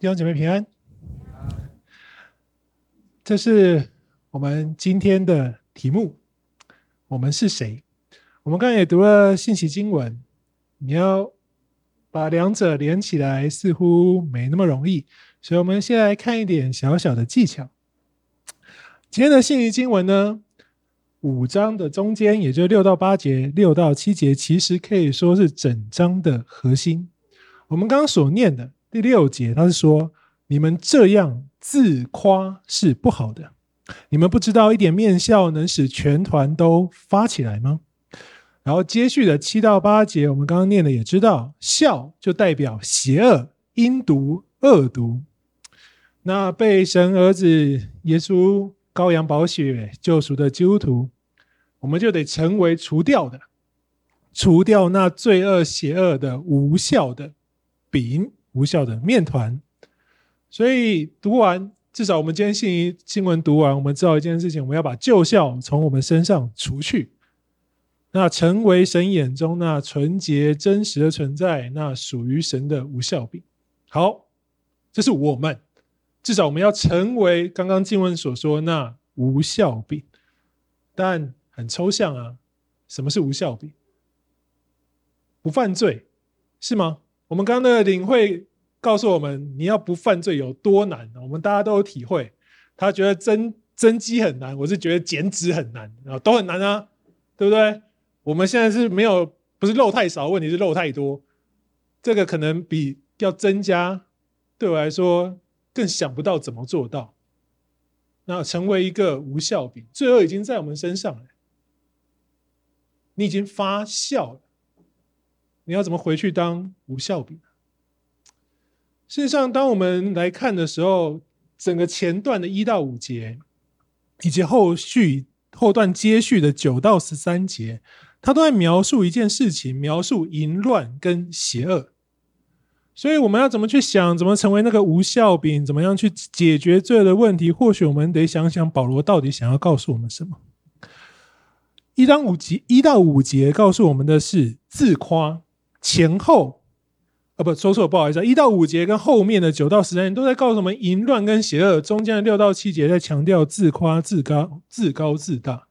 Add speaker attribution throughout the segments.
Speaker 1: 弟兄姐妹平安。这是我们今天的题目。我们是谁？我们刚才也读了信息经文，你要把两者连起来，似乎没那么容易。所以，我们先来看一点小小的技巧。今天的信息经文呢，五章的中间，也就六到八节、六到七节，其实可以说是整章的核心。我们刚刚所念的第六节，他是说：“你们这样自夸是不好的。你们不知道一点面笑能使全团都发起来吗？”然后接续的七到八节，我们刚刚念的也知道，笑就代表邪恶、阴毒、恶毒。那被神儿子耶稣羔羊宝血救赎的基督徒，我们就得成为除掉的，除掉那罪恶、邪恶的无效的饼、无效的面团。所以读完，至少我们今天信宜新闻读完，我们知道一件事情：我们要把旧酵从我们身上除去，那成为神眼中那纯洁真实的存在，那属于神的无效病。好，这是我们。至少我们要成为刚刚经文所说那无效病，但很抽象啊。什么是无效病？不犯罪是吗？我们刚刚的领会告诉我们，你要不犯罪有多难？我们大家都有体会。他觉得增增肌很难，我是觉得减脂很难啊，都很难啊，对不对？我们现在是没有，不是肉太少，问题是肉太多。这个可能比要增加，对我来说。更想不到怎么做到，那成为一个无效饼，罪恶已经在我们身上了，你已经发酵了，你要怎么回去当无酵饼？事实上，当我们来看的时候，整个前段的一到五节，以及后续后段接续的九到十三节，它都在描述一件事情，描述淫乱跟邪恶。所以我们要怎么去想，怎么成为那个无效饼，怎么样去解决罪的问题？或许我们得想想保罗到底想要告诉我们什么。一到五节，一到五节告诉我们的是自夸，前后啊不说错，不好意思，一到五节跟后面的九到十三节都在告诉我们淫乱跟邪恶，中间的六到七节在强调自夸、自高、自高自大。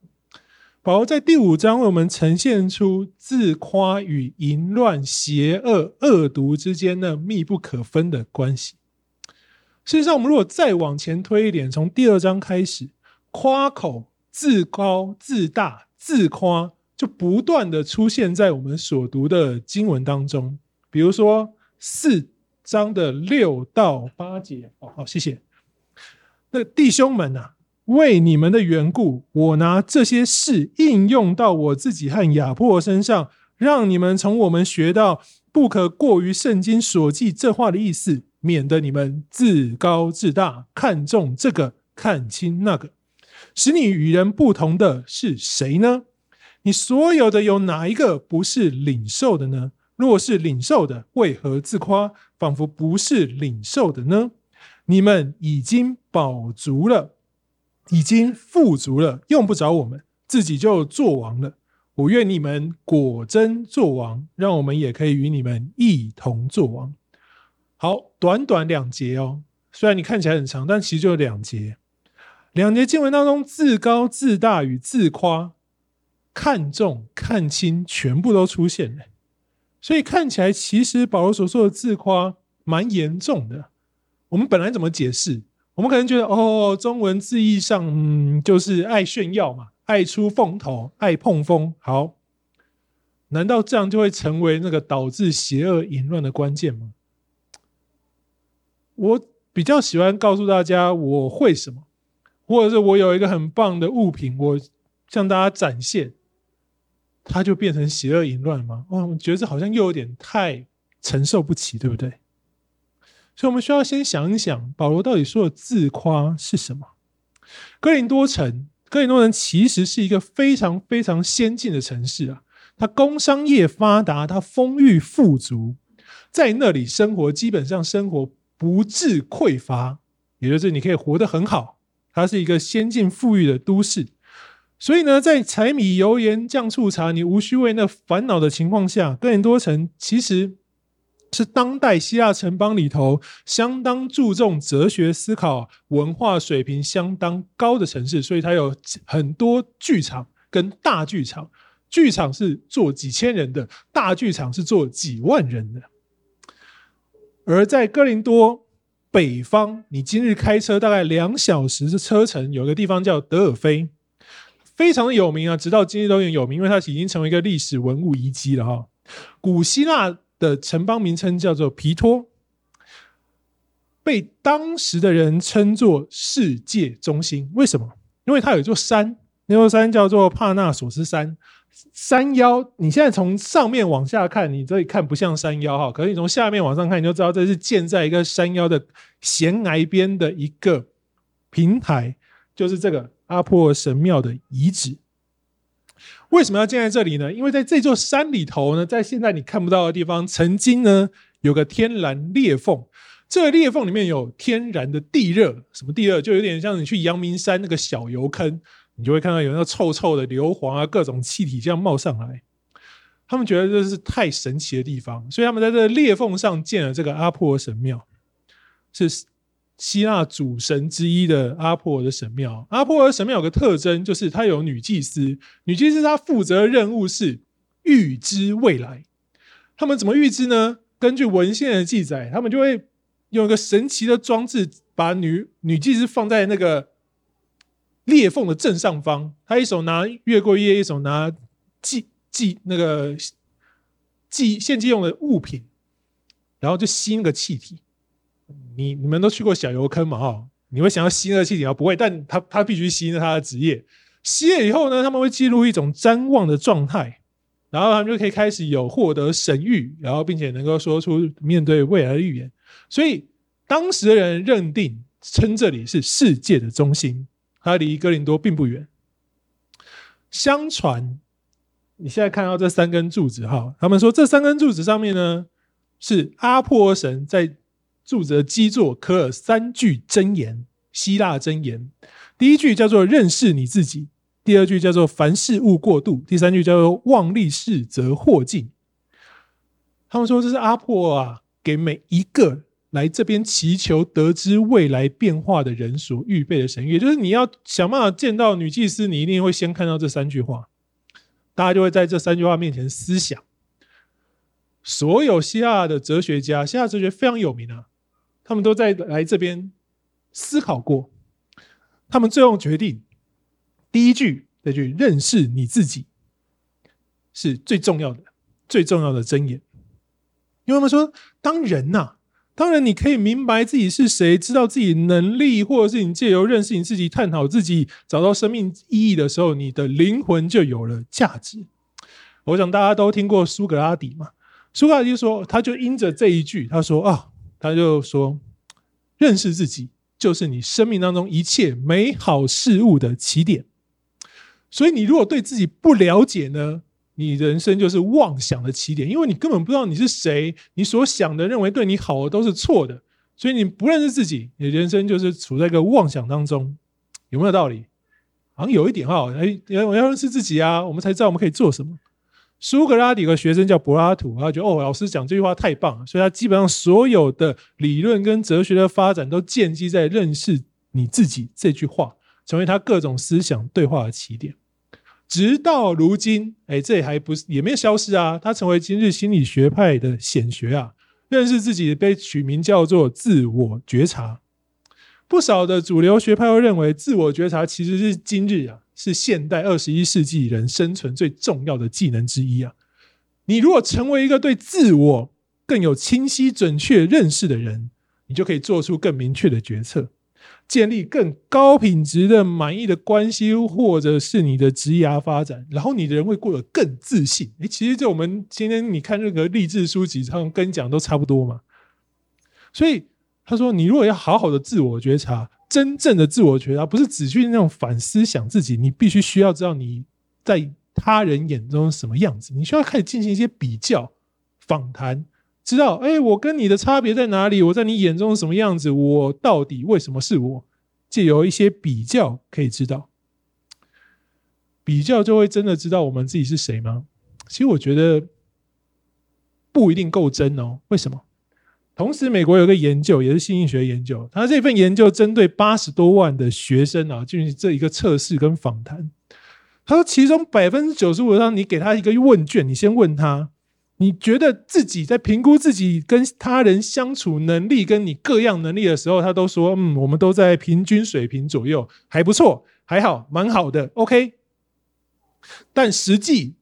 Speaker 1: 保罗在第五章为我们呈现出自夸与淫乱、邪恶、恶毒之间的密不可分的关系。事实上，我们如果再往前推一点，从第二章开始，夸口、自高、自大、自夸，就不断的出现在我们所读的经文当中。比如说四章的六到八节，哦，好，谢谢。那弟兄们呐、为你们的缘故，我拿这些事应用到我自己和亚波罗身上，让你们从我们学到不可过于圣经所记这话的意思，免得你们自高自大，看重这个，看轻那个。使你与人不同的是谁呢？你所有的有哪一个不是领受的呢？若是领受的，为何自夸，仿佛不是领受的呢？你们已经饱足了。已经富足了，用不着我们，自己就做王了。我愿你们果真做王，让我们也可以与你们一同做王。好，短短两节哦，虽然你看起来很长，但其实就两节。两节经文当中，自高自大与自夸、看重看轻，全部都出现了。所以看起来，其实保罗所说的自夸蛮严重的。我们本来怎么解释？我们可能觉得，哦，中文字义上，嗯，就是爱炫耀嘛，爱出风头，爱碰风。好，难道这样就会成为那个导致邪恶淫乱的关键吗？我比较喜欢告诉大家我会什么，或者是我有一个很棒的物品，我向大家展现，它就变成邪恶淫乱吗？哦，我觉得这好像又有点太承受不起，对不对？所以，我们需要先想一想，保罗到底说的自夸是什么？哥林多城，哥林多城其实是一个非常非常先进的城市啊，它工商业发达，它丰裕富足，在那里生活基本上生活不致匮乏，也就是你可以活得很好。它是一个先进富裕的都市，所以呢，在柴米油盐酱醋茶你无需为那烦恼的情况下，哥林多城其实是当代希腊城邦里头相当注重哲学思考、文化水平相当高的城市，所以它有很多剧场跟大剧场。剧场是坐几千人的，大剧场是坐几万人的。而在哥林多北方，你今日开车大概两小时的车程，有个地方叫德尔菲，非常的有名啊，直到今天都很有名，因为它已经成为一个历史文物遗迹了哈。古希腊的城邦名称叫做皮托，被当时的人称作世界中心。为什么？因为它有一座山，那座山叫做帕纳索斯山。山腰，你现在从上面往下看，你这里看不像山腰哈，可是你从下面往上看，你就知道这是建在一个山腰的悬崖边的一个平台，就是这个阿波罗神庙的遗址。为什么要建在这里呢？因为在这座山里头呢，在现在你看不到的地方，曾经呢有个天然裂缝，这个裂缝里面有天然的地热，什么地热？就有点像你去阳明山那个小油坑。你就会看到有那个臭臭的硫磺啊，各种气体这样冒上来。他们觉得这是太神奇的地方，所以他们在这个裂缝上建了这个阿波罗神庙，是希腊主神之一的阿波罗的神庙。阿波罗神庙有个特征，就是它有女祭司，女祭司她负责的任务是预知未来。他们怎么预知呢？根据文献的记载，他们就会用一个神奇的装置，把女女祭司放在那个。裂缝的正上方，他一手拿月桂叶，一手拿祭祭那个祭献祭用的物品，然后就吸那个气体。你你们都去过小油坑嘛？哈，你会想要吸那个气体吗？不会，但他他必须吸，那他的职业。吸了以后呢，他们会进入一种瞻望的状态，然后他们就可以开始有获得神谕，然后并且能够说出面对未来的预言。所以当时的人认定称这里是世界的中心。它离哥林多并不远。相传，你现在看到这三根柱子哈，他们说这三根柱子上面呢，是阿波罗神在柱子的基座刻了三句箴言，希腊箴言。第一句叫做“认识你自己”，第二句叫做“凡事勿过度”，第三句叫做“妄立誓则祸尽”。他们说这是阿波罗啊，给每一个。来这边祈求得知未来变化的人所预备的神諭，就是你要想办法见到女祭司，你一定会先看到这三句话，大家就会在这三句话面前思想。所有希腊的哲学家，希腊哲学非常有名啊，他们都在来这边思考过，他们最后决定，第一句那句“认识你自己”是最重要的、最重要的箴言，因为他们说，当人呐、啊。当然，你可以明白自己是谁，知道自己能力，或者是你借由认识你自己、探讨自己、找到生命意义的时候，你的灵魂就有了价值。我想大家都听过苏格拉底嘛？苏格拉底说，他就因着这一句，他说啊，他就说，认识自己就是你生命当中一切美好事物的起点。所以，你如果对自己不了解呢？你人生就是妄想的起点，因为你根本不知道你是谁，你所想的、认为对你好的都是错的，所以你不认识自己，你人生就是处在一个妄想当中，有没有道理？好像有一点哈，哎，我要认识自己啊，我们才知道我们可以做什么。苏格拉底的学生叫柏拉图，他觉得哦，老师讲这句话太棒了，所以他基本上所有的理论跟哲学的发展都建基在认识你自己这句话，成为他各种思想对话的起点。直到如今，哎，这还不是也没有消失啊。他成为今日心理学派的显学啊。认识自己被取名叫做自我觉察。不少的主流学派都认为，自我觉察其实是今日啊，是现代二十一世纪人生存最重要的技能之一啊。你如果成为一个对自我更有清晰准确认识的人，你就可以做出更明确的决策。建立更高品质的满意的关系，或者是你的职业发展，然后你的人会过得更自信。诶，其实就我们今天你看任何励志书籍，他们跟你讲都差不多嘛。所以他说，你如果要好好的自我觉察，真正的自我觉察，不是只去那种反思想自己，你必须需要知道你在他人眼中什么样子，你需要开始进行一些比较、访谈。知道，哎、我跟你的差别在哪里？我在你眼中什么样子？我到底为什么是我？借由一些比较可以知道，比较就会真的知道我们自己是谁吗？其实我觉得，不一定够真哦。为什么？同时，美国有个研究，也是心理学研究，他这份研究针对八十多万的学生啊，进行这一个测试跟访谈。他说，其中百分之九十五的，你给他一个问卷，你先问他，你觉得自己在评估自己跟他人相处能力，跟你各样能力的时候，他都说，嗯，我们都在平均水平左右，还不错，还好，蛮好的，OK。但实际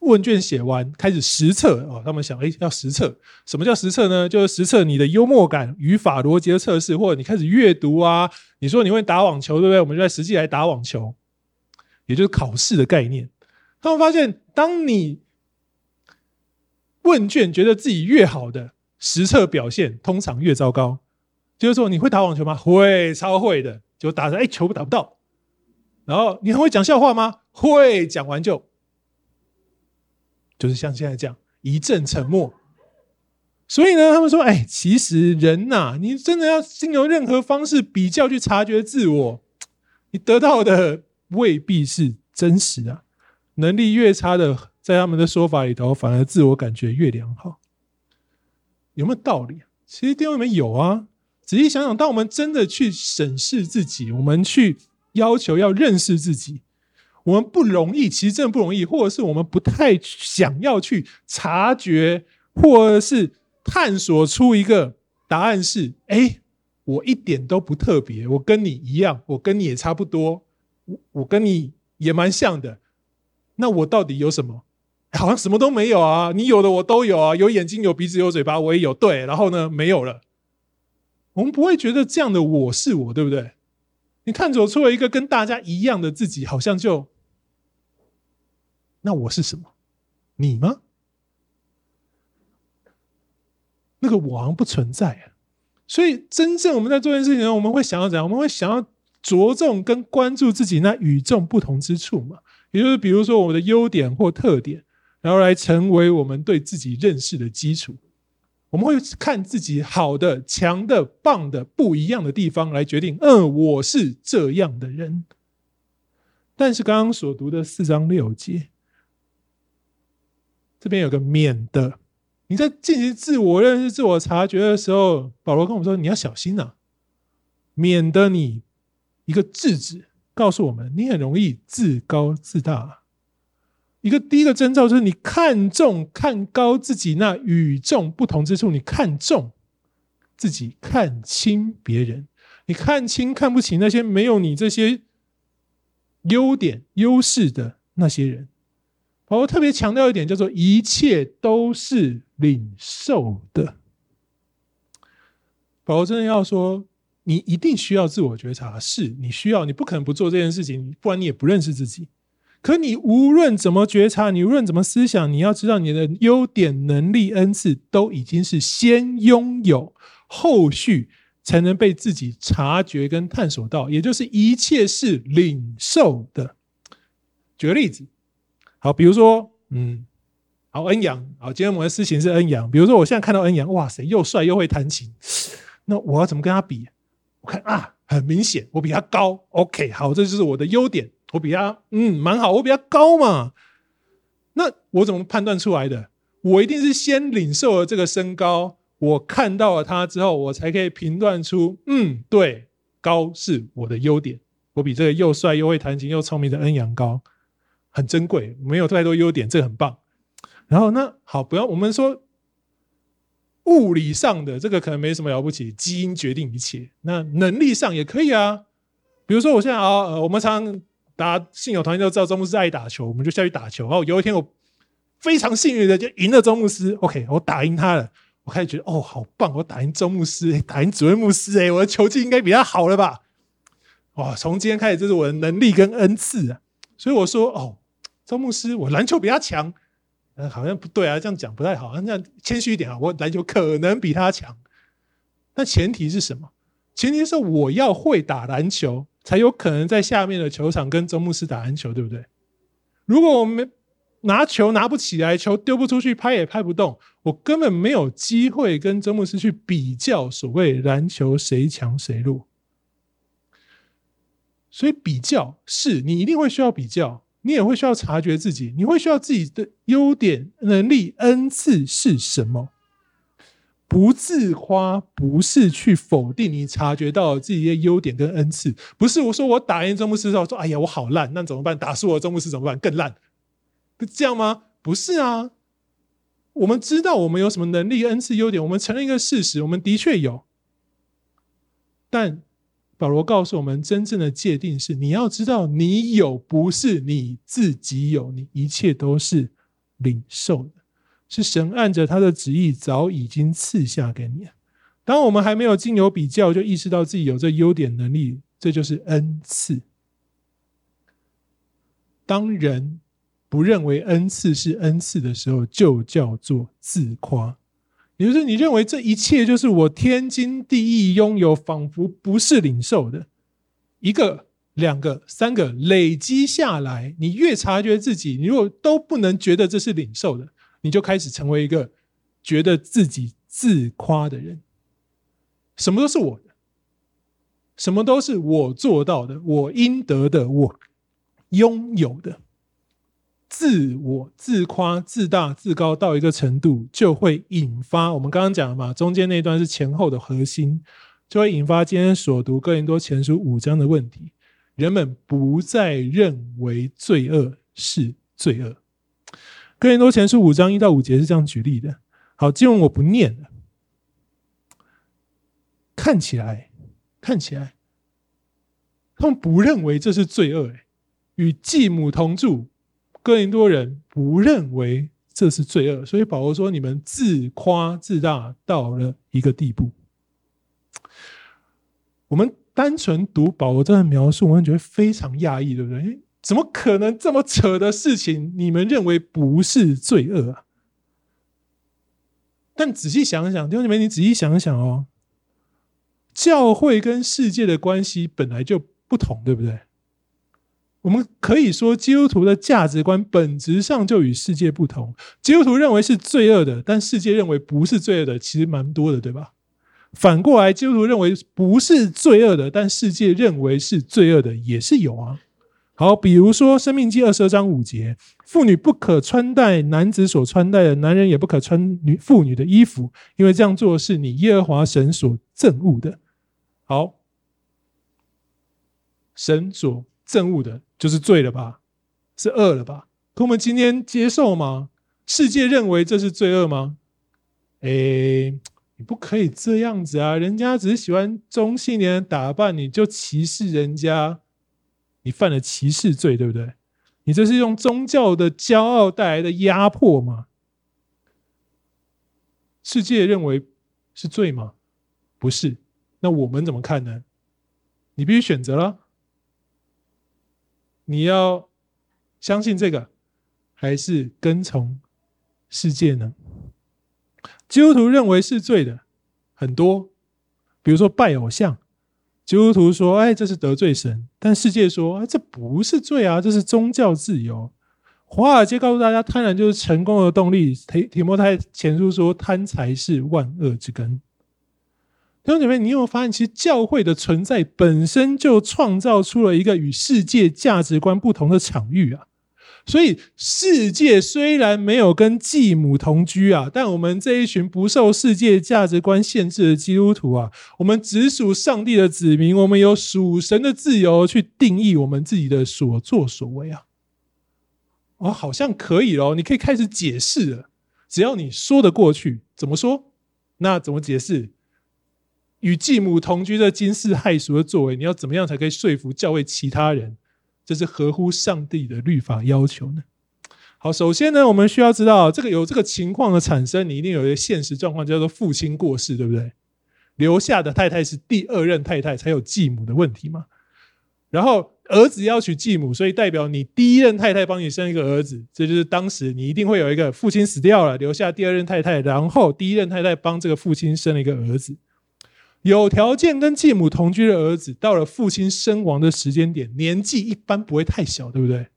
Speaker 1: 问卷写完，开始实测哦，他们想，哎，要实测，什么叫实测呢？就是实测你的幽默感、语法、逻辑的测试，或者你开始阅读啊，你说你会打网球，对不对？我们就在实际来打网球。也就是考试的概念，他们发现，当你问卷觉得自己越好的实测表现，通常越糟糕。就是说，你会打网球吗？会，超会的。就打着，哎，球打不到。然后你很会讲笑话吗？会，讲完就就是像现在这样一阵沉默。所以呢，他们说，哎，其实人呐，你真的要经由任何方式比较去察觉自我，你得到的。未必是真实啊！能力越差的，在他们的说法里头，反而自我感觉越良好，有没有道理？其实电影里面有啊。仔细想想，当我们真的去审视自己，我们去要求要认识自己，我们不容易，其实真的不容易，或者是我们不太想要去察觉，或者是探索出一个答案是：哎，我一点都不特别，我跟你一样，我跟你也差不多。我跟你也蛮像的，那我到底有什么？好像什么都没有啊！你有的我都有啊，有眼睛、有鼻子、有嘴巴，我也有。对，然后呢，没有了。我们不会觉得这样的我是我，对不对？你探索出了一个跟大家一样的自己，好像就……那我是什么？你吗？那个我好像不存在啊。所以，真正我们在做这件事情，我们会想要怎样？我们会想要。着重跟关注自己那与众不同之处嘛，也就是比如说我们的优点或特点，然后来成为我们对自己认识的基础。我们会看自己好的、强的、棒的、不一样的地方来决定，嗯，我是这样的人。但是刚刚所读的四章六节，这边有个免的，你在进行自我认识、自我察觉的时候，保罗跟我们说，你要小心呐、啊，免得你。一个制止告诉我们，你很容易自高自大。一个第一个征兆就是你看重、看高自己那与众不同之处，你看重自己，看轻别人，你看轻看不起那些没有你这些优点、优势的那些人。我特别强调一点，叫做一切都是领受的。保罗真的要说。你一定需要自我觉察，是你需要，你不可能不做这件事情，不然你也不认识自己。可你无论怎么觉察，你无论怎么思想，你要知道你的优点、能力、恩赐都已经是先拥有，后续才能被自己察觉跟探索到，也就是一切是领受的。举个例子，好，比如说，嗯，好，恩阳，好，今天我们的事情是恩阳。比如说，我现在看到恩阳，哇塞，又帅又会弹琴，那我要怎么跟他比？我看啊，很明显，我比他高。OK，好，这就是我的优点。我比他，嗯，蛮好。我比他高嘛。那我怎么判断出来的？我一定是先领受了这个身高，我看到了他之后，我才可以评断出，嗯，对，高是我的优点。我比这个又帅又会弹琴又聪明的恩阳高，很珍贵。没有太多优点，这个很棒。然后那好，不要我们说。物理上的这个可能没什么了不起，基因决定一切。那能力上也可以啊，比如说我现在啊，我们常常打信友团都知道周牧师爱打球，我们就下去打球。然后有一天我非常幸运的就赢了周牧师，OK，我打赢他了，我开始觉得哦，好棒，我打赢周牧师，打赢主任牧师，哎，我的球技应该比他好了吧？哇，从今天开始这是我的能力跟恩赐啊，所以我说哦，周牧师，我篮球比他强。好像不对啊，这样讲不太好。那谦虚一点啊，我篮球可能比他强，那前提是什么？前提是我要会打篮球，才有可能在下面的球场跟周牧师打篮球，对不对？如果我们拿球拿不起来，球丢不出去，拍也拍不动，我根本没有机会跟周牧师去比较所谓篮球谁强谁弱。所以比较是你一定会需要比较。你也会需要察觉自己，你会需要自己的优点、能力、恩赐是什么。不自夸，不是去否定你察觉到自己的优点跟恩赐，不是我说我打赢中牧师之后说，哎呀我好烂，那怎么办？打输我中牧师怎么办？更烂，不这样吗？不是啊，我们知道我们有什么能力、恩赐、优点，我们承认一个事实，我们的确有。但保罗告诉我们，真正的界定是，你要知道你有不是你自己有，你一切都是领受的。是神按着他的旨意早已经赐下给你。当我们还没有经由比较就意识到自己有这优点能力，这就是恩赐。当人不认为恩赐是恩赐的时候，就叫做自夸。也就是你认为这一切就是我天经地义拥有，仿佛不是领受的。一个、两个、三个累积下来，你越察觉自己，你如果都不能觉得这是领受的。你就开始成为一个觉得自己自夸的人，什么都是我的，什么都是我做到的，我应得的，我拥有的，自我自夸、自大、自高到一个程度，就会引发我们刚刚讲的嘛，中间那段是前后的核心，就会引发今天所读哥林多前书五章的问题：人们不再认为罪恶是罪恶。哥林多前书五章一到五节是这样举例的。好，经文我不念了。看起来，看起来，他们不认为这是罪恶。哎，与继母同住，哥林多人不认为这是罪恶，所以保罗说：“你们自夸自大到了一个地步。”我们单纯读保罗这段描述，我们觉得非常讶异，对不对？怎么可能这么扯的事情？你们认为不是罪恶啊？但仔细想想，弟兄姐妹，你仔细想想哦，教会跟世界的关系本来就不同，对不对？我们可以说，基督徒的价值观本质上就与世界不同。基督徒认为是罪恶的，但世界认为不是罪恶的，其实蛮多的，对吧？反过来，基督徒认为不是罪恶的，但世界认为是罪恶的，也是有啊。好，比如说《生命记》二十二章五节，妇女不可穿戴男子所穿戴的，男人也不可穿女妇女的衣服，因为这样做是你耶和华神所憎恶的。好，神所憎恶的就是罪了吧？是恶了吧？可我们今天接受吗？世界认为这是罪恶吗？诶，你不可以这样子啊！人家只是喜欢中性点的打扮，你就歧视人家。你犯了歧视罪，对不对？你这是用宗教的骄傲带来的压迫吗？世界认为是罪吗？不是。那我们怎么看呢？你必须选择了。你要相信这个，还是跟从世界呢？基督徒认为是罪的很多，比如说拜偶像。基督徒说：“哎，这是得罪神。”但世界说：“哎，这不是罪啊，这是宗教自由。”华尔街告诉大家：“贪婪就是成功的动力。”提提摩太前书说：“贪财是万恶之根。”弟兄姐妹，你有没有发现，其实教会的存在本身就创造出了一个与世界价值观不同的场域啊？所以，世界虽然没有跟继母同居啊，但我们这一群不受世界价值观限制的基督徒啊，我们只属上帝的子民，我们有属神的自由去定义我们自己的所作所为啊。哦，好像可以哦，你可以开始解释了。只要你说得过去，怎么说？那怎么解释？与继母同居的惊世骇俗的作为，你要怎么样才可以说服教会其他人？这是合乎上帝的律法要求呢。好，首先呢，我们需要知道，这个有这个情况的产生，你一定有一个现实状况，叫做父亲过世，对不对？留下的太太是第二任太太，才有继母的问题嘛。然后儿子要娶继母，所以代表你第一任太太帮你生一个儿子，这就是当时你一定会有一个父亲死掉了，留下第二任太太，然后第一任太太帮这个父亲生了一个儿子。有条件跟继母同居的儿子，到了父亲身亡的时间点，年纪一般不会太小，对不对？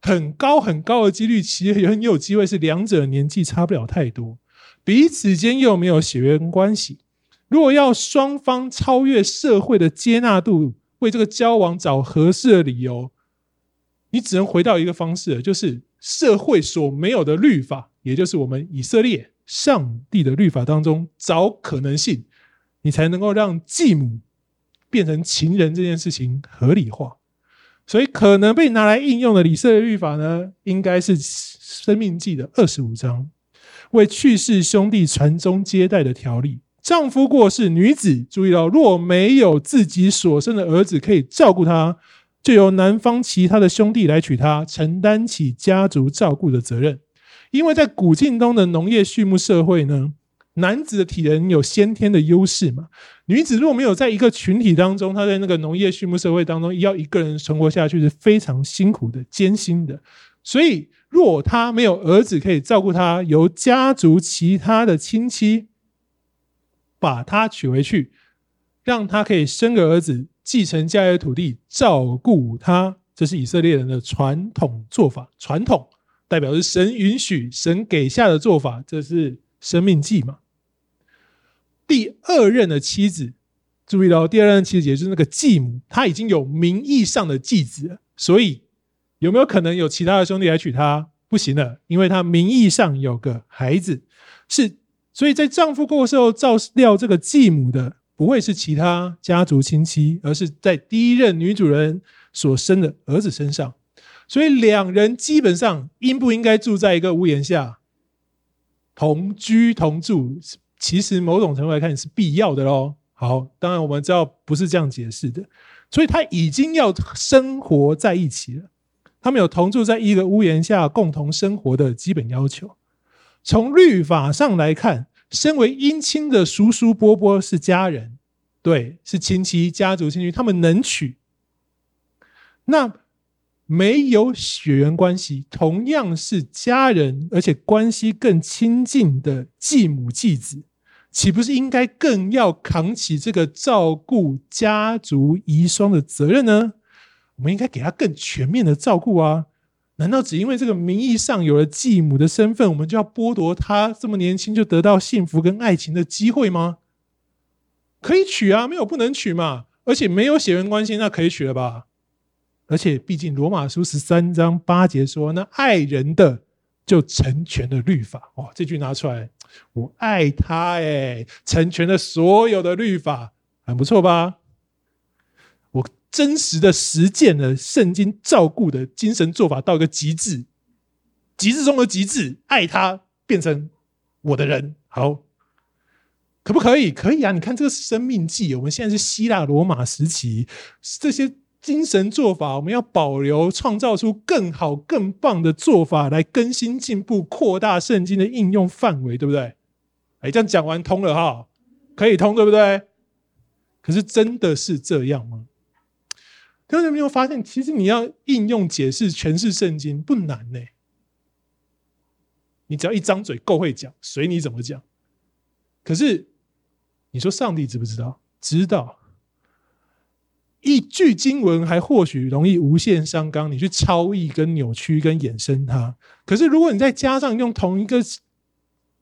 Speaker 1: 很高很高的几率，其实也很有机会是两者年纪差不了太多，彼此间又没有血缘关系。如果要双方超越社会的接纳度，为这个交往找合适的理由，你只能回到一个方式，就是社会所没有的律法，也就是我们以色列上帝的律法当中找可能性，你才能够让继母变成情人这件事情合理化。所以，可能被拿来应用的以色列律法呢，应该是《生命记》的二十五章，为去世兄弟传宗接代的条例。丈夫过世，女子注意到，若没有自己所生的儿子可以照顾她，就由男方其他的兄弟来娶她，承担起家族照顾的责任。因为在古近东的农业畜牧社会呢，男子的体能有先天的优势嘛，女子若没有在一个群体当中，她在那个农业畜牧社会当中要一个人存活下去是非常辛苦的、艰辛的。所以，若她没有儿子可以照顾她，由家族其他的亲戚。把他娶回去，让他可以生个儿子，继承家里的土地，照顾他。这是以色列人的传统做法。传统代表是神允许、神给下的做法。这是生命记嘛？第二任的妻子，注意到第二任妻子也就是那个继母，她已经有名义上的继子了，所以有没有可能有其他的兄弟来娶她？不行了，因为她名义上有个孩子是。所以在丈夫过世后照料这个继母的，不会是其他家族亲戚，而是在第一任女主人所生的儿子身上。所以两人基本上应不应该住在一个屋檐下，同居同住，其实某种程度来看是必要的喽。好，当然我们知道不是这样解释的。所以他已经要生活在一起了，他们有同住在一个屋檐下共同生活的基本要求。从律法上来看，身为姻亲的叔叔伯伯是家人，对，是亲戚、家族亲戚，他们能娶。那没有血缘关系，同样是家人，而且关系更亲近的继母继子，岂不是应该更要扛起这个照顾家族遗孀的责任呢？我们应该给他更全面的照顾啊！难道只因为这个名义上有了继母的身份，我们就要剥夺他这么年轻就得到幸福跟爱情的机会吗？可以娶啊，没有不能娶嘛。而且没有血缘关系，那可以娶了吧？而且毕竟罗马书十三章八节说，那爱人的就成全了律法。哇，这句拿出来，我爱他，哎，成全了所有的律法，很不错吧？我真实的实践了圣经照顾的精神做法到一个极致，极致中的极致，爱他变成我的人，好，可不可以？可以啊！你看这个生命记，我们现在是希腊罗马时期，这些精神做法，我们要保留，创造出更好、更棒的做法来更新、进步、扩大圣经的应用范围，对不对？哎，这样讲完通了哈，可以通，对不对？可是真的是这样吗？大家有没有发现，其实你要应用、解释、诠释圣经不难呢？你只要一张嘴够会讲，随你怎么讲。可是你说上帝知不知道？知道。一句经文还或许容易无限上纲，你去超译、跟扭曲、跟衍生它。可是如果你再加上用同一个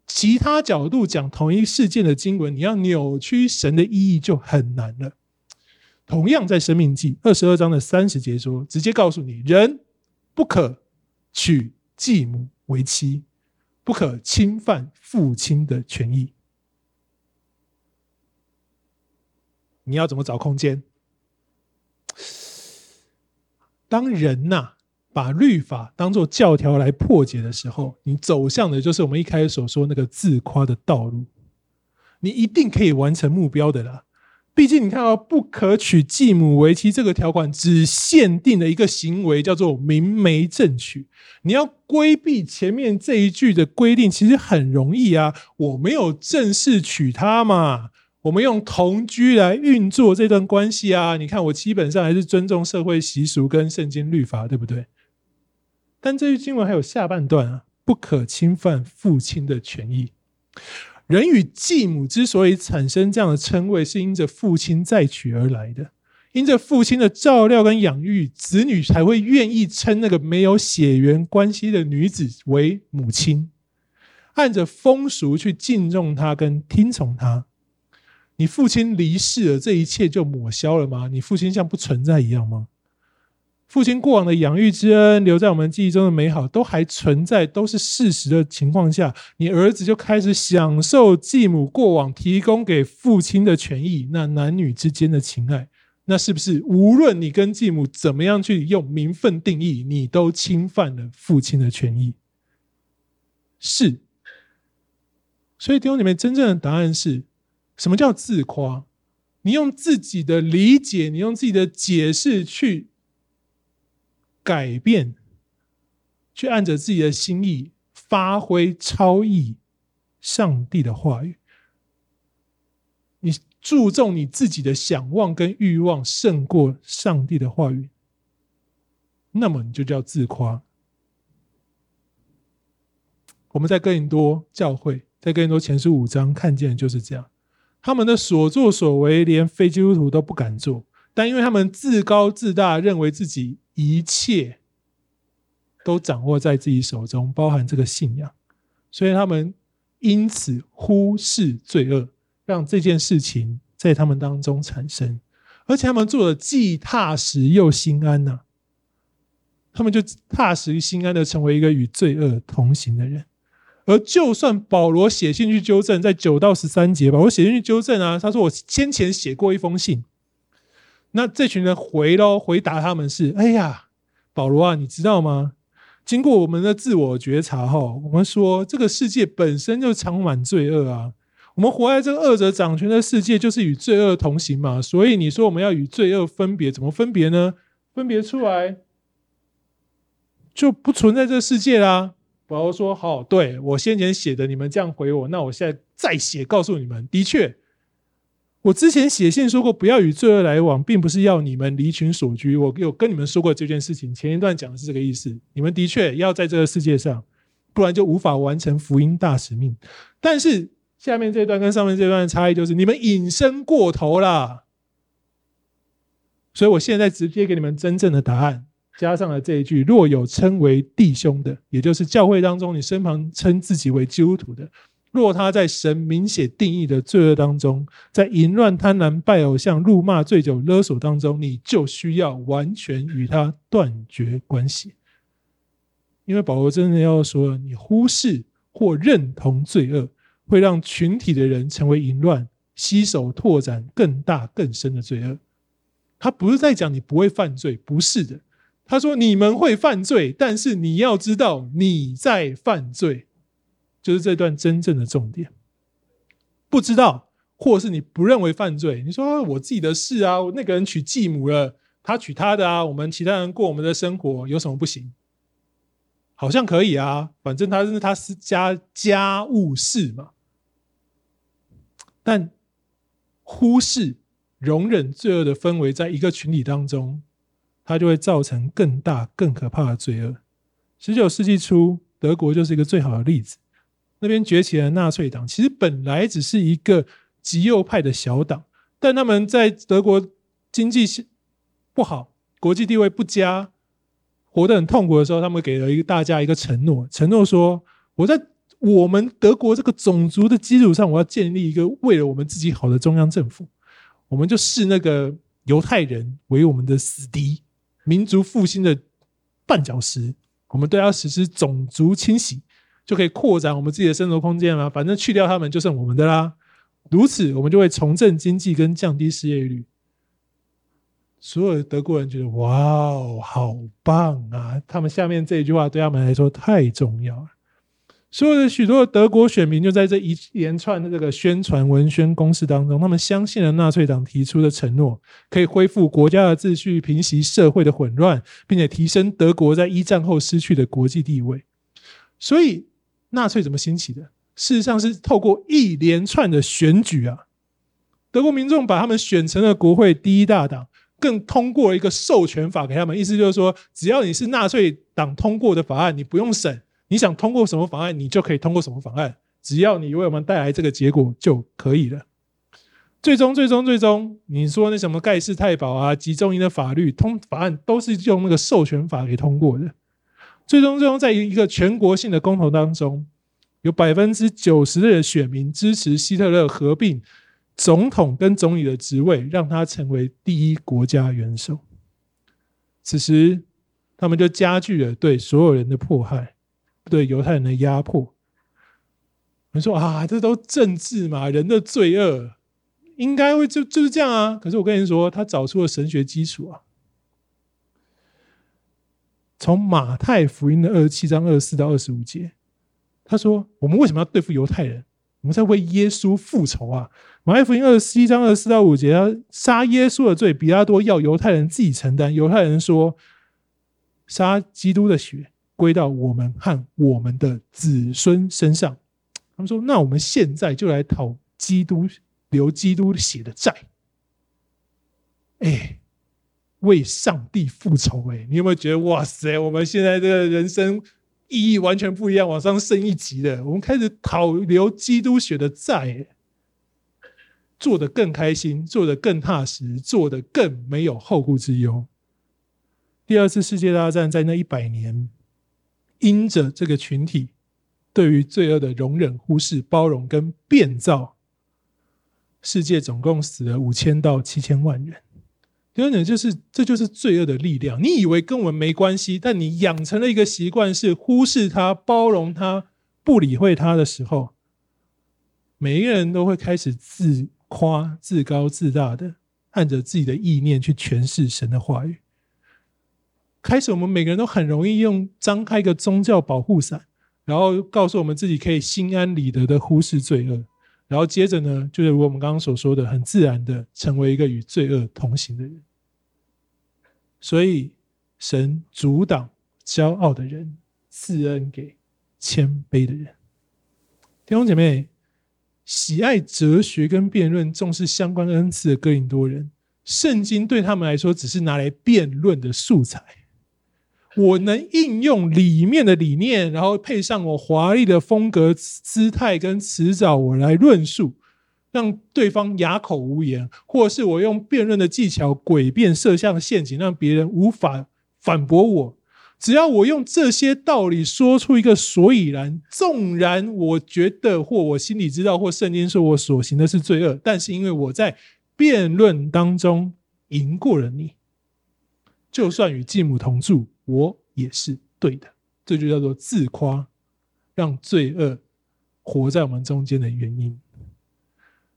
Speaker 1: 其他角度讲同一事件的经文，你要扭曲神的意义就很难了。同样在《生命记》二十二章的三十节说，直接告诉你，人不可娶继母为妻，不可侵犯父亲的权益。你要怎么找空间？当人呐、把律法当作教条来破解的时候，你走向的就是我们一开始所说那个自夸的道路。你一定可以完成目标的啦。毕竟，你看到“不可娶继母为妻”这个条款，只限定了一个行为，叫做明媒正娶。你要规避前面这一句的规定，其实很容易啊。我没有正式娶她嘛，我们用同居来运作这段关系啊。你看，我基本上还是尊重社会习俗跟圣经律法，对不对？但这句经文还有下半段啊，“不可侵犯父亲的权益”。人与继母之所以产生这样的称谓，是因着父亲再娶而来的，因着父亲的照料跟养育，子女才会愿意称那个没有血缘关系的女子为母亲，按着风俗去敬重她跟听从她。你父亲离世了，这一切就抹消了吗？你父亲像不存在一样吗？父亲过往的养育之恩，留在我们记忆中的美好，都还存在，都是事实的情况下，你儿子就开始享受继母过往提供给父亲的权益，那男女之间的情爱，那是不是无论你跟继母怎么样去用名分定义，你都侵犯了父亲的权益？是。所以弟兄姊妹，真正的答案是什么叫自夸？你用自己的理解，你用自己的解释去。改变，去按着自己的心意发挥超意上帝的话语。你注重你自己的想望跟欲望胜过上帝的话语，那么你就叫自夸。我们在哥林多教会，在哥林多前书五章看见的就是这样，他们的所作所为，连非基督徒都不敢做，但因为他们自高自大，认为自己。一切都掌握在自己手中，包含这个信仰，所以他们因此忽视罪恶，让这件事情在他们当中产生，而且他们做的既踏实又心安呐、他们就踏实心安的成为一个与罪恶同行的人。而就算保罗写信去纠正，在九到十三节，保罗写信去纠正啊，他说：“我先前写过一封信。”那这群人回喽，回答他们是：哎呀，保罗啊，你知道吗？经过我们的自我觉察后，我们说这个世界本身就充满罪恶啊。我们活在这个恶者掌权的世界，就是与罪恶同行嘛。所以你说我们要与罪恶分别，怎么分别呢？分别出来就不存在这个世界啦。保罗说：好，对，我先前写的，你们这样回我，那我现在再写，告诉你们，的确。我之前写信说过，不要与罪恶来往，并不是要你们离群索居。我有跟你们说过这件事情，前一段讲的是这个意思。你们的确要在这个世界上，不然就无法完成福音大使命。但是下面这段跟上面这段的差异就是，你们隐身过头了。所以我现在直接给你们真正的答案，加上了这一句：若有称为弟兄的，也就是教会当中你身旁称自己为基督徒的。若他在神明显定义的罪恶当中，在淫乱、贪婪、拜偶像、辱骂、醉酒、勒索当中，你就需要完全与他断绝关系。因为保罗真的要说，你忽视或认同罪恶，会让群体的人成为淫乱，携手拓展更大更深的罪恶。他不是在讲你不会犯罪，不是的。他说你们会犯罪，但是你要知道你在犯罪。就是这段真正的重点，不知道，或是你不认为犯罪？你说我自己的事啊，那个人娶继母了，他娶他的啊，我们其他人过我们的生活，有什么不行？好像可以啊，反正他是他是家家务事嘛。但忽视、容忍罪恶的氛围，在一个群体当中，它就会造成更大、更可怕的罪恶。十九世纪初，德国就是一个最好的例子。那边崛起的纳粹党，其实本来只是一个极右派的小党，但他们在德国经济不好、国际地位不佳、活得很痛苦的时候，他们给了一个大家一个承诺，承诺说：我在我们德国这个种族的基础上，我要建立一个为了我们自己好的中央政府，我们就视那个犹太人为我们的死敌，民族复兴的绊脚石，我们都要实施种族清洗。就可以扩展我们自己的生存空间了？反正去掉他们就剩我们的啦。如此，我们就会重振经济跟降低失业率。所有的德国人觉得哇哦，好棒啊！他们下面这一句话对他们来说太重要了。所有的许多的德国选民就在这一连串的这个宣传文宣攻势当中，他们相信了纳粹党提出的承诺，可以恢复国家的秩序，平息社会的混乱，并且提升德国在一战后失去的国际地位。所以。纳粹怎么兴起的？事实上是透过一连串的选举啊，德国民众把他们选成了国会第一大党，更通过一个授权法给他们，意思就是说，只要你是纳粹党通过的法案，你不用审，你想通过什么法案，你就可以通过什么法案，只要你为我们带来这个结果就可以了。最终，最终，最终，你说那什么盖世太保啊，集中营的法律通法案，都是用那个授权法给通过的。最终，最终，在一个全国性的公投当中，有百分之九十的选民支持希特勒合并总统跟总理的职位，让他成为第一国家元首。此时他们就加剧了对所有人的迫害，对犹太人的压迫。你说啊，这都政治嘛，人的罪恶应该会就就是这样啊。可是我跟你说，他找出了神学基础啊。从马太福音的二十七章二十四到二十五节，他说：“我们为什么要对付犹太人？我们在为耶稣复仇啊！”马太福音二十七章二十四到五节，他杀耶稣的罪，比拉多要犹太人自己承担。犹太人说：“杀基督的血归到我们和我们的子孙身上。”他们说：“那我们现在就来讨基督流基督血的债。”哎，为上帝复仇！哎，你有没有觉得哇塞？我们现在这个人生意义完全不一样，往上升一级了。我们开始讨流基督血的债，做得更开心，做得更踏实，做得更没有后顾之忧。第二次世界大战在那一百年，因着这个群体。对于罪恶的容忍、忽视、包容跟变造，世界总共死了五千到七千万人。第二点就是，这就是罪恶的力量。你以为跟我们没关系，但你养成了一个习惯，是忽视它、包容它、不理会它的时候，每一个人都会开始自夸、自高自大的，按着自己的意念去诠释神的话语。开始，我们每个人都很容易用张开一个宗教保护伞。然后告诉我们自己可以心安理得的忽视罪恶，然后接着呢，就是我们刚刚所说的，很自然的成为一个与罪恶同行的人。所以，神阻挡骄傲的人，赐恩给谦卑的人。弟兄姐妹，喜爱哲学跟辩论、重视相关恩赐的哥林多人，圣经对他们来说只是拿来辩论的素材。我能应用里面的理念，然后配上我华丽的风格、姿态跟辞藻，我来论述，让对方哑口无言；或是我用辩论的技巧诡辩，设下陷阱，让别人无法反驳我。只要我用这些道理说出一个所以然，纵然我觉得或我心里知道，或圣经说我所行的是罪恶，但是因为我在辩论当中赢过了你，就算与继母同住。我也是对的，这就叫做自夸，让罪恶活在我们中间的原因。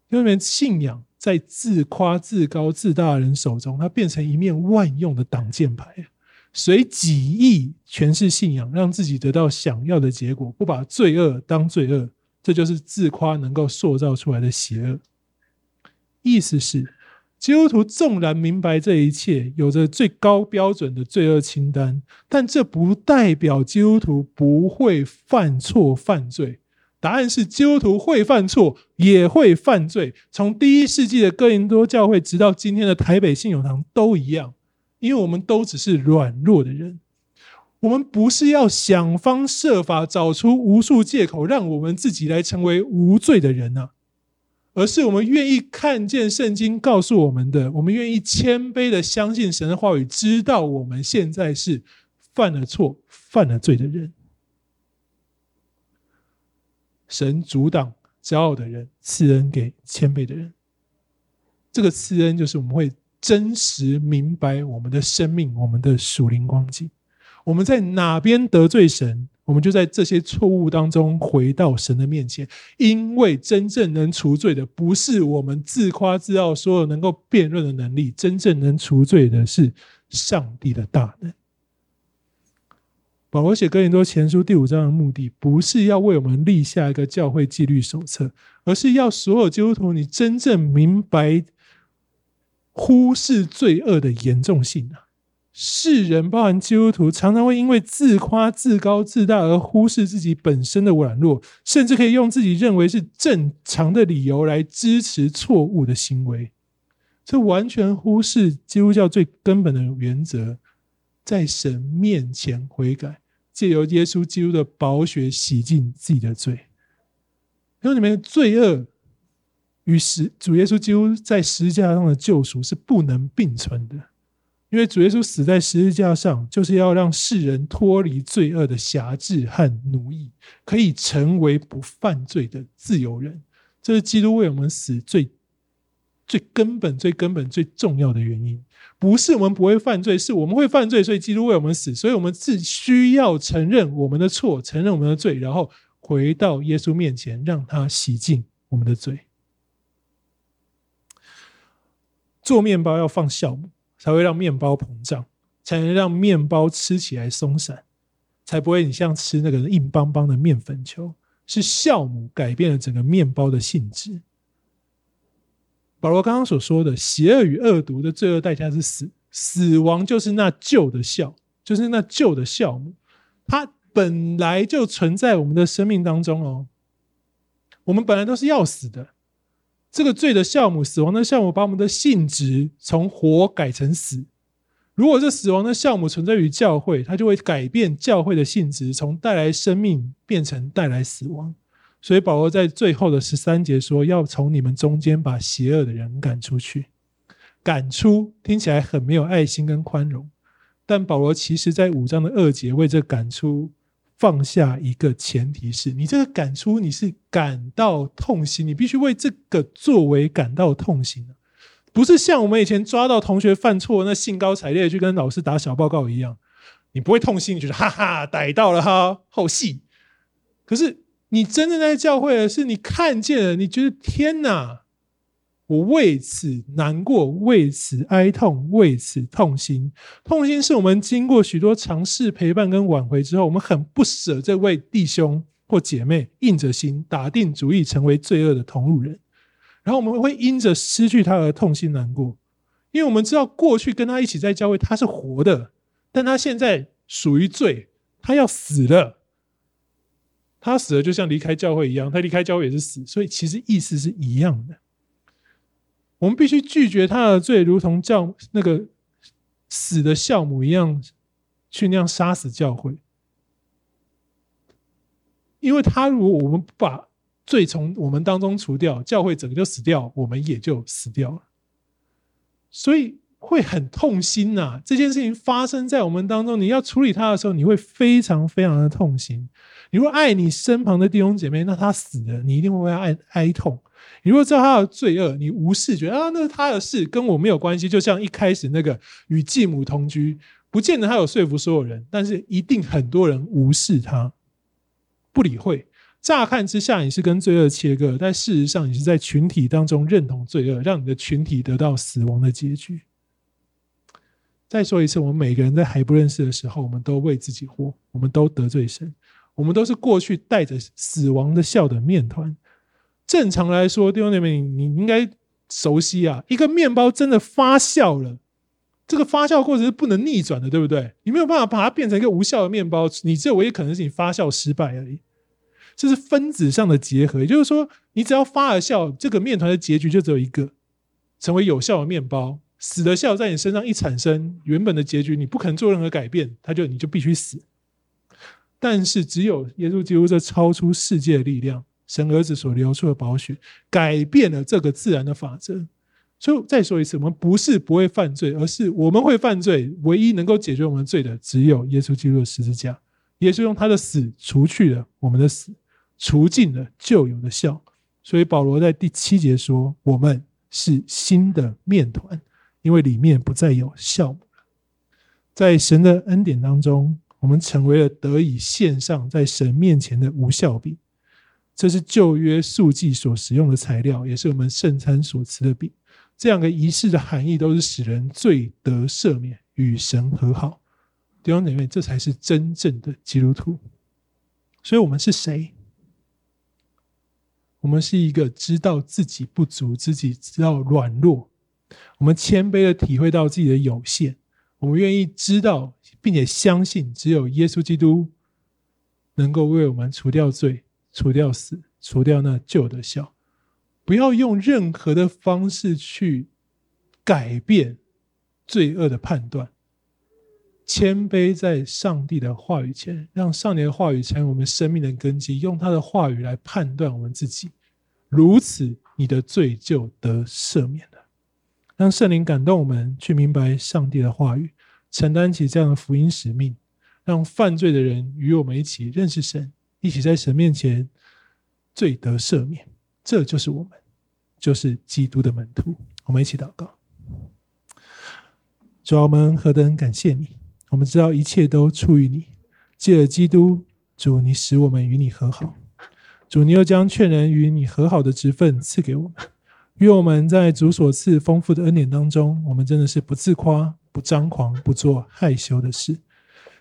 Speaker 1: 因为信仰在自夸、自高、自大的人手中，它变成一面万用的挡箭牌，随己意全是信仰，让自己得到想要的结果，不把罪恶当罪恶，这就是自夸能够塑造出来的邪恶。意思是。基督徒纵然明白这一切，有着最高标准的罪恶清单，但这不代表基督徒不会犯错犯罪。答案是，基督徒会犯错，也会犯罪。从第一世纪的哥林多教会，直到今天的台北信友堂，都一样。因为我们都只是软弱的人，我们不是要想方设法找出无数借口，让我们自己来成为无罪的人啊。而是我们愿意看见圣经告诉我们的，我们愿意谦卑的相信神的话语，知道我们现在是犯了错、犯了罪的人。神阻挡骄傲的人，赐恩给谦卑的人。这个赐恩就是我们会真实明白我们的生命、我们的属灵光景，我们在哪边得罪神。我们就在这些错误当中回到神的面前，因为真正能除罪的不是我们自夸自傲、所有能够辩论的能力，真正能除罪的是上帝的大能。保罗写哥林多前书第五章的目的，不是要为我们立下一个教会纪律手册，而是要所有基督徒你真正明白忽视罪恶的严重性啊。世人，包含基督徒，常常会因为自夸、自高、自大而忽视自己本身的软弱，甚至可以用自己认为是正常的理由来支持错误的行为。这完全忽视基督教最根本的原则：在神面前悔改，借由耶稣基督的宝血洗净自己的罪。因为你们的罪恶与十主耶稣基督在十字架上的救赎是不能并存的。因为主耶稣死在十字架上，就是要让世人脱离罪恶的辖制和奴役，可以成为不犯罪的自由人。这是基督为我们死最最根本、最根本、最重要的原因。不是我们不会犯罪，是我们会犯罪，所以基督为我们死，所以我们自需要承认我们的错，承认我们的罪，然后回到耶稣面前，让他洗净我们的罪。做面包要放酵母，才会让面包膨胀，才能让面包吃起来松散，才不会你像吃那个硬邦邦的面粉球。是酵母改变了整个面包的性质。保罗刚刚所说的邪恶与恶毒的罪恶代价是死，死亡就是那旧的酵，就是那旧的酵母，它本来就存在我们的生命当中哦。我们本来都是要死的，这个罪的酵母，死亡的酵母，把我们的性质从活改成死。如果这死亡的酵母存在于教会，它就会改变教会的性质，从带来生命变成带来死亡。所以保罗在最后的十三节说：“要从你们中间把邪恶的人赶出去。”赶出听起来很没有爱心跟宽容，但保罗其实在五章的二节为这赶出放下一个前提是：你这个感出你是感到痛心，你必须为这个作为感到痛心，不是像我们以前抓到同学犯错那兴高采烈去跟老师打小报告一样，你不会痛心，你觉得哈哈逮到了哈后戏，可是。你真正在教会的是，你看见了，你觉得天哪，我为此难过，为此哀痛，为此痛心。痛心是我们经过许多尝试陪伴跟挽回之后，我们很不舍这位弟兄或姐妹，硬着心打定主意成为罪恶的同路人，然后我们会因着失去他而痛心难过，因为我们知道过去跟他一起在教会他是活的，但他现在属于罪，他要死了。他死了，就像离开教会一样，他离开教会也是死，所以其实意思是一样的。我们必须拒绝他的罪，如同教那个死的酵母一样，去那样杀死教会。因为他如果我们不把罪从我们当中除掉，教会整个就死掉，我们也就死掉了。所以。会很痛心呐、这件事情发生在我们当中，你要处理它的时候，你会非常非常的痛心。你若爱你身旁的弟兄姐妹，那他死了，你一定会为他哀哀痛。你如果知道他的罪恶，你无视，觉得啊，那是他的事，跟我没有关系。就像一开始那个与继母同居，不见得他有说服所有人，但是一定很多人无视他，不理会。乍看之下，你是跟罪恶切割，但事实上，你是在群体当中认同罪恶，让你的群体得到死亡的结局。再说一次，我们每个人在还不认识的时候，我们都为自己活，我们都得罪神，我们都是过去带着死亡的笑的面团。正常来说，弟兄姐妹，你应该熟悉啊，一个面包真的发酵了，这个发酵过程是不能逆转的，对不对？你没有办法把它变成一个无效的面包，你只有唯一可能是你发酵失败而已。这是分子上的结合，也就是说，你只要发了酵，这个面团的结局就只有一个，成为有效的面包。死的酵在你身上一产生，原本的结局你不可能做任何改变，他就你就必须死。但是只有耶稣基督这超出世界的力量，神儿子所流出的宝血，改变了这个自然的法则。所以再说一次，我们不是不会犯罪，而是我们会犯罪。唯一能够解决我们罪的，只有耶稣基督的十字架。耶稣用他的死除去了我们的死，除尽了旧有的酵。所以保罗在第七节说：“我们是新的面团。”因为里面不再有酵母了，在神的恩典当中，我们成为了得以献上在神面前的无酵饼。这是旧约素祭所使用的材料，也是我们圣餐所吃的饼。这两个仪式的含义都是使人罪得赦免，与神和好。弟兄姐妹，这才是真正的基督徒。所以，我们是谁？我们是一个知道自己不足，自己知道软弱。我们谦卑的体会到自己的有限，我们愿意知道并且相信，只有耶稣基督能够为我们除掉罪、除掉死、除掉那旧的笑。不要用任何的方式去改变罪恶的判断，谦卑在上帝的话语前，让上帝的话语成为我们生命的根基，用他的话语来判断我们自己。如此，你的罪就得赦免了。让圣灵感动我们，去明白上帝的话语，承担起这样的福音使命，让犯罪的人与我们一起认识神，一起在神面前罪得赦免。这就是我们。就是基督的门徒。我们一起祷告。主啊，我们何等感谢你！我们知道一切都出于你，借着基督，主你使我们与你和好。主，你又将劝人与你和好的职分赐给我们。愿我们在主所赐丰富的恩典当中，我们真的是不自夸、不张狂、不做害羞的事。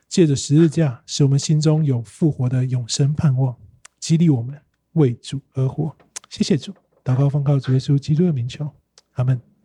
Speaker 1: 借着十字架，使我们心中有复活的永生盼望，激励我们为主而活。谢谢主，祷告奉靠主耶稣基督的名求，阿门。